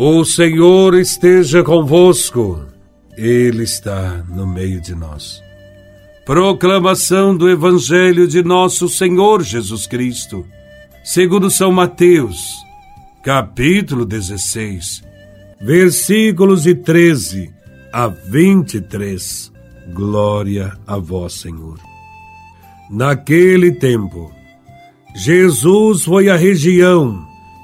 O Senhor esteja convosco, Ele está no meio de nós. Proclamação do Evangelho de Nosso Senhor Jesus Cristo, segundo São Mateus, capítulo 16, versículos de 13 a 23. Glória a Vós, Senhor. Naquele tempo, Jesus foi à região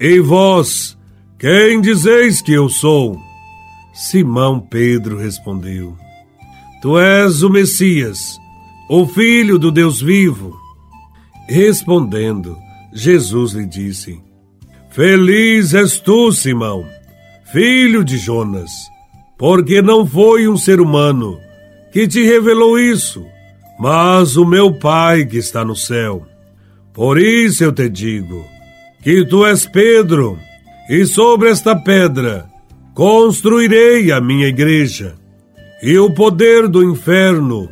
E vós, quem dizeis que eu sou? Simão Pedro respondeu: Tu és o Messias, o Filho do Deus vivo. Respondendo, Jesus lhe disse: Feliz és tu, Simão, filho de Jonas, porque não foi um ser humano que te revelou isso, mas o meu Pai que está no céu. Por isso eu te digo que tu és Pedro, e sobre esta pedra construirei a minha igreja, e o poder do inferno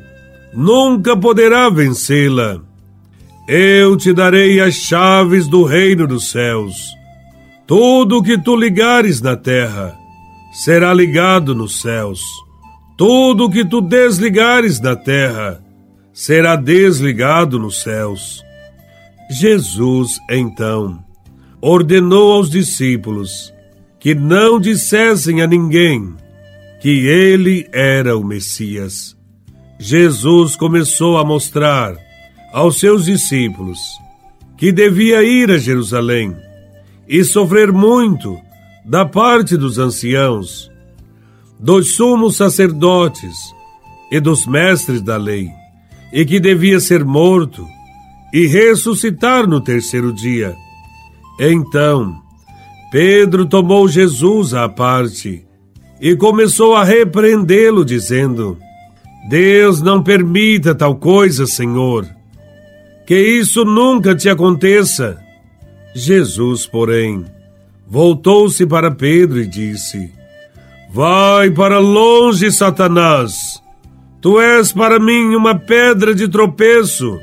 nunca poderá vencê-la. Eu te darei as chaves do reino dos céus. Tudo que tu ligares na terra será ligado nos céus. Tudo que tu desligares na terra será desligado nos céus. Jesus, então, ordenou aos discípulos que não dissessem a ninguém que ele era o Messias. Jesus começou a mostrar aos seus discípulos que devia ir a Jerusalém e sofrer muito da parte dos anciãos, dos sumos sacerdotes e dos mestres da lei, e que devia ser morto e ressuscitar no terceiro dia. Então, Pedro tomou Jesus à parte e começou a repreendê-lo, dizendo: Deus não permita tal coisa, Senhor. Que isso nunca te aconteça. Jesus, porém, voltou-se para Pedro e disse: Vai para longe, Satanás. Tu és para mim uma pedra de tropeço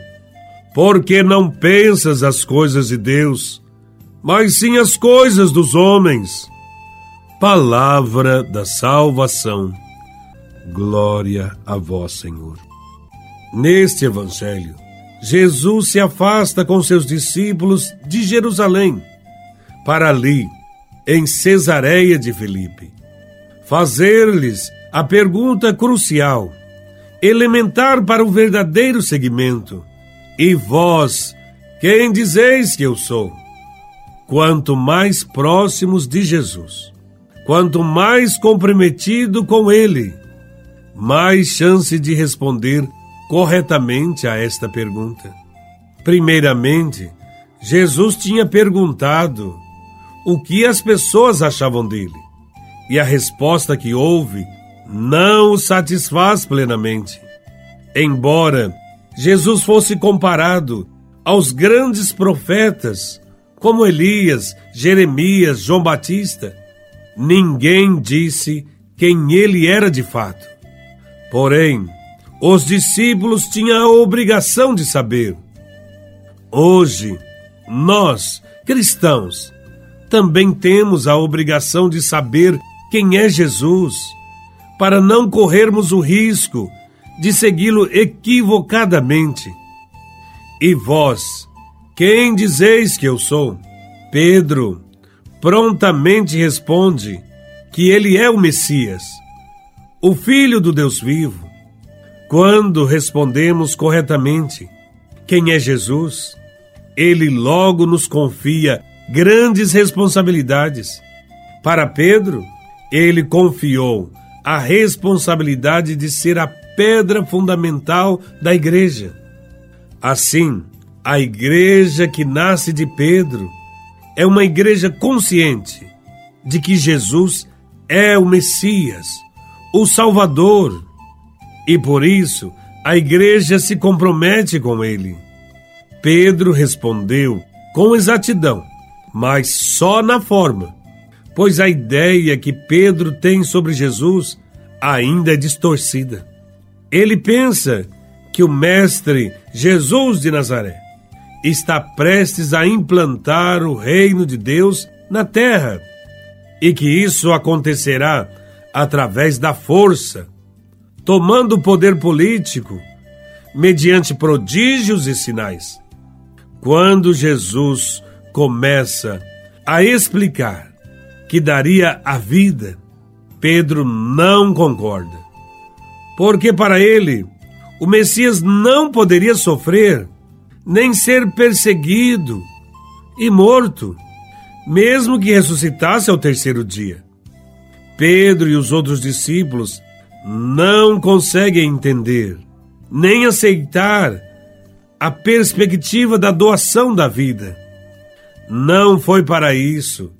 porque não pensas as coisas de Deus, mas sim as coisas dos homens. Palavra da salvação. Glória a vós, Senhor. Neste evangelho, Jesus se afasta com seus discípulos de Jerusalém, para ali, em Cesareia de Filipe, fazer-lhes a pergunta crucial, elementar para o verdadeiro seguimento e vós, quem dizeis que eu sou? Quanto mais próximos de Jesus, quanto mais comprometido com Ele, mais chance de responder corretamente a esta pergunta. Primeiramente, Jesus tinha perguntado o que as pessoas achavam dele, e a resposta que houve não o satisfaz plenamente. Embora Jesus fosse comparado aos grandes profetas, como Elias, Jeremias, João Batista, ninguém disse quem ele era de fato. Porém, os discípulos tinham a obrigação de saber. Hoje, nós, cristãos, também temos a obrigação de saber quem é Jesus, para não corrermos o risco de segui-lo equivocadamente. E vós, quem dizeis que eu sou? Pedro prontamente responde que ele é o Messias, o Filho do Deus vivo. Quando respondemos corretamente quem é Jesus, ele logo nos confia grandes responsabilidades. Para Pedro, ele confiou a responsabilidade de ser a pedra fundamental da igreja. Assim, a igreja que nasce de Pedro é uma igreja consciente de que Jesus é o Messias, o Salvador, e por isso a igreja se compromete com ele. Pedro respondeu com exatidão, mas só na forma, pois a ideia que Pedro tem sobre Jesus ainda é distorcida. Ele pensa que o Mestre Jesus de Nazaré está prestes a implantar o reino de Deus na terra e que isso acontecerá através da força, tomando o poder político mediante prodígios e sinais. Quando Jesus começa a explicar que daria a vida, Pedro não concorda. Porque para ele, o Messias não poderia sofrer, nem ser perseguido e morto, mesmo que ressuscitasse ao terceiro dia. Pedro e os outros discípulos não conseguem entender, nem aceitar a perspectiva da doação da vida. Não foi para isso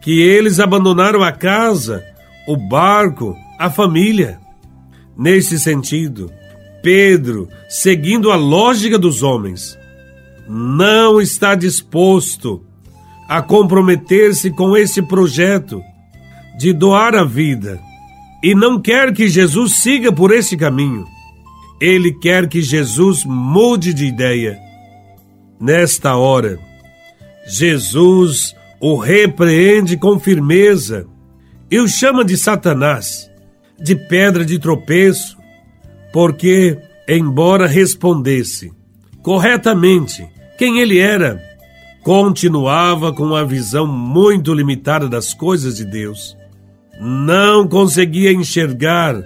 que eles abandonaram a casa, o barco, a família. Nesse sentido, Pedro, seguindo a lógica dos homens, não está disposto a comprometer-se com esse projeto de doar a vida e não quer que Jesus siga por esse caminho. Ele quer que Jesus mude de ideia. Nesta hora, Jesus o repreende com firmeza e o chama de Satanás, de pedra de tropeço, porque, embora respondesse corretamente quem ele era, continuava com uma visão muito limitada das coisas de Deus. Não conseguia enxergar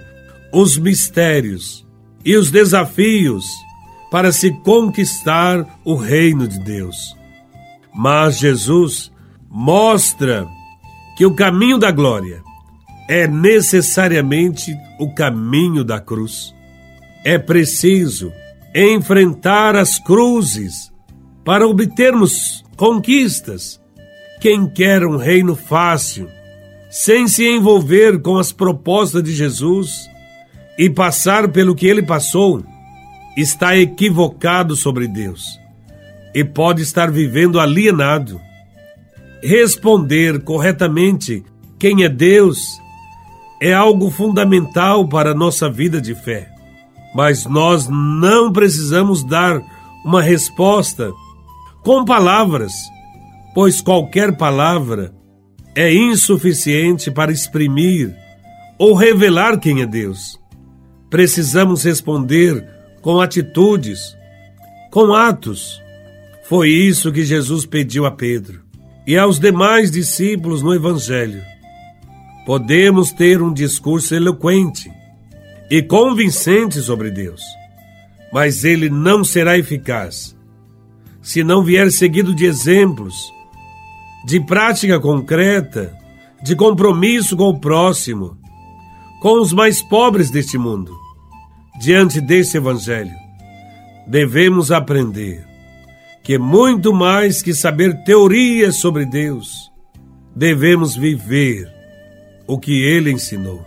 os mistérios e os desafios para se conquistar o reino de Deus. Mas Jesus mostra que o caminho da glória é necessariamente o caminho da cruz. É preciso enfrentar as cruzes para obtermos conquistas. Quem quer um reino fácil, sem se envolver com as propostas de Jesus, e passar pelo que ele passou, está equivocado sobre Deus e pode estar vivendo alienado. Responder corretamente quem é Deus é algo fundamental para a nossa vida de fé. Mas nós não precisamos dar uma resposta com palavras, pois qualquer palavra é insuficiente para exprimir ou revelar quem é Deus. Precisamos responder com atitudes, com atos. Foi isso que Jesus pediu a Pedro e aos demais discípulos no Evangelho. Podemos ter um discurso eloquente e convincente sobre Deus, mas ele não será eficaz se não vier seguido de exemplos, de prática concreta, de compromisso com o próximo com os mais pobres deste mundo. Diante desse Evangelho, devemos aprender que, muito mais que saber teorias sobre Deus, devemos viver o que ele ensinou.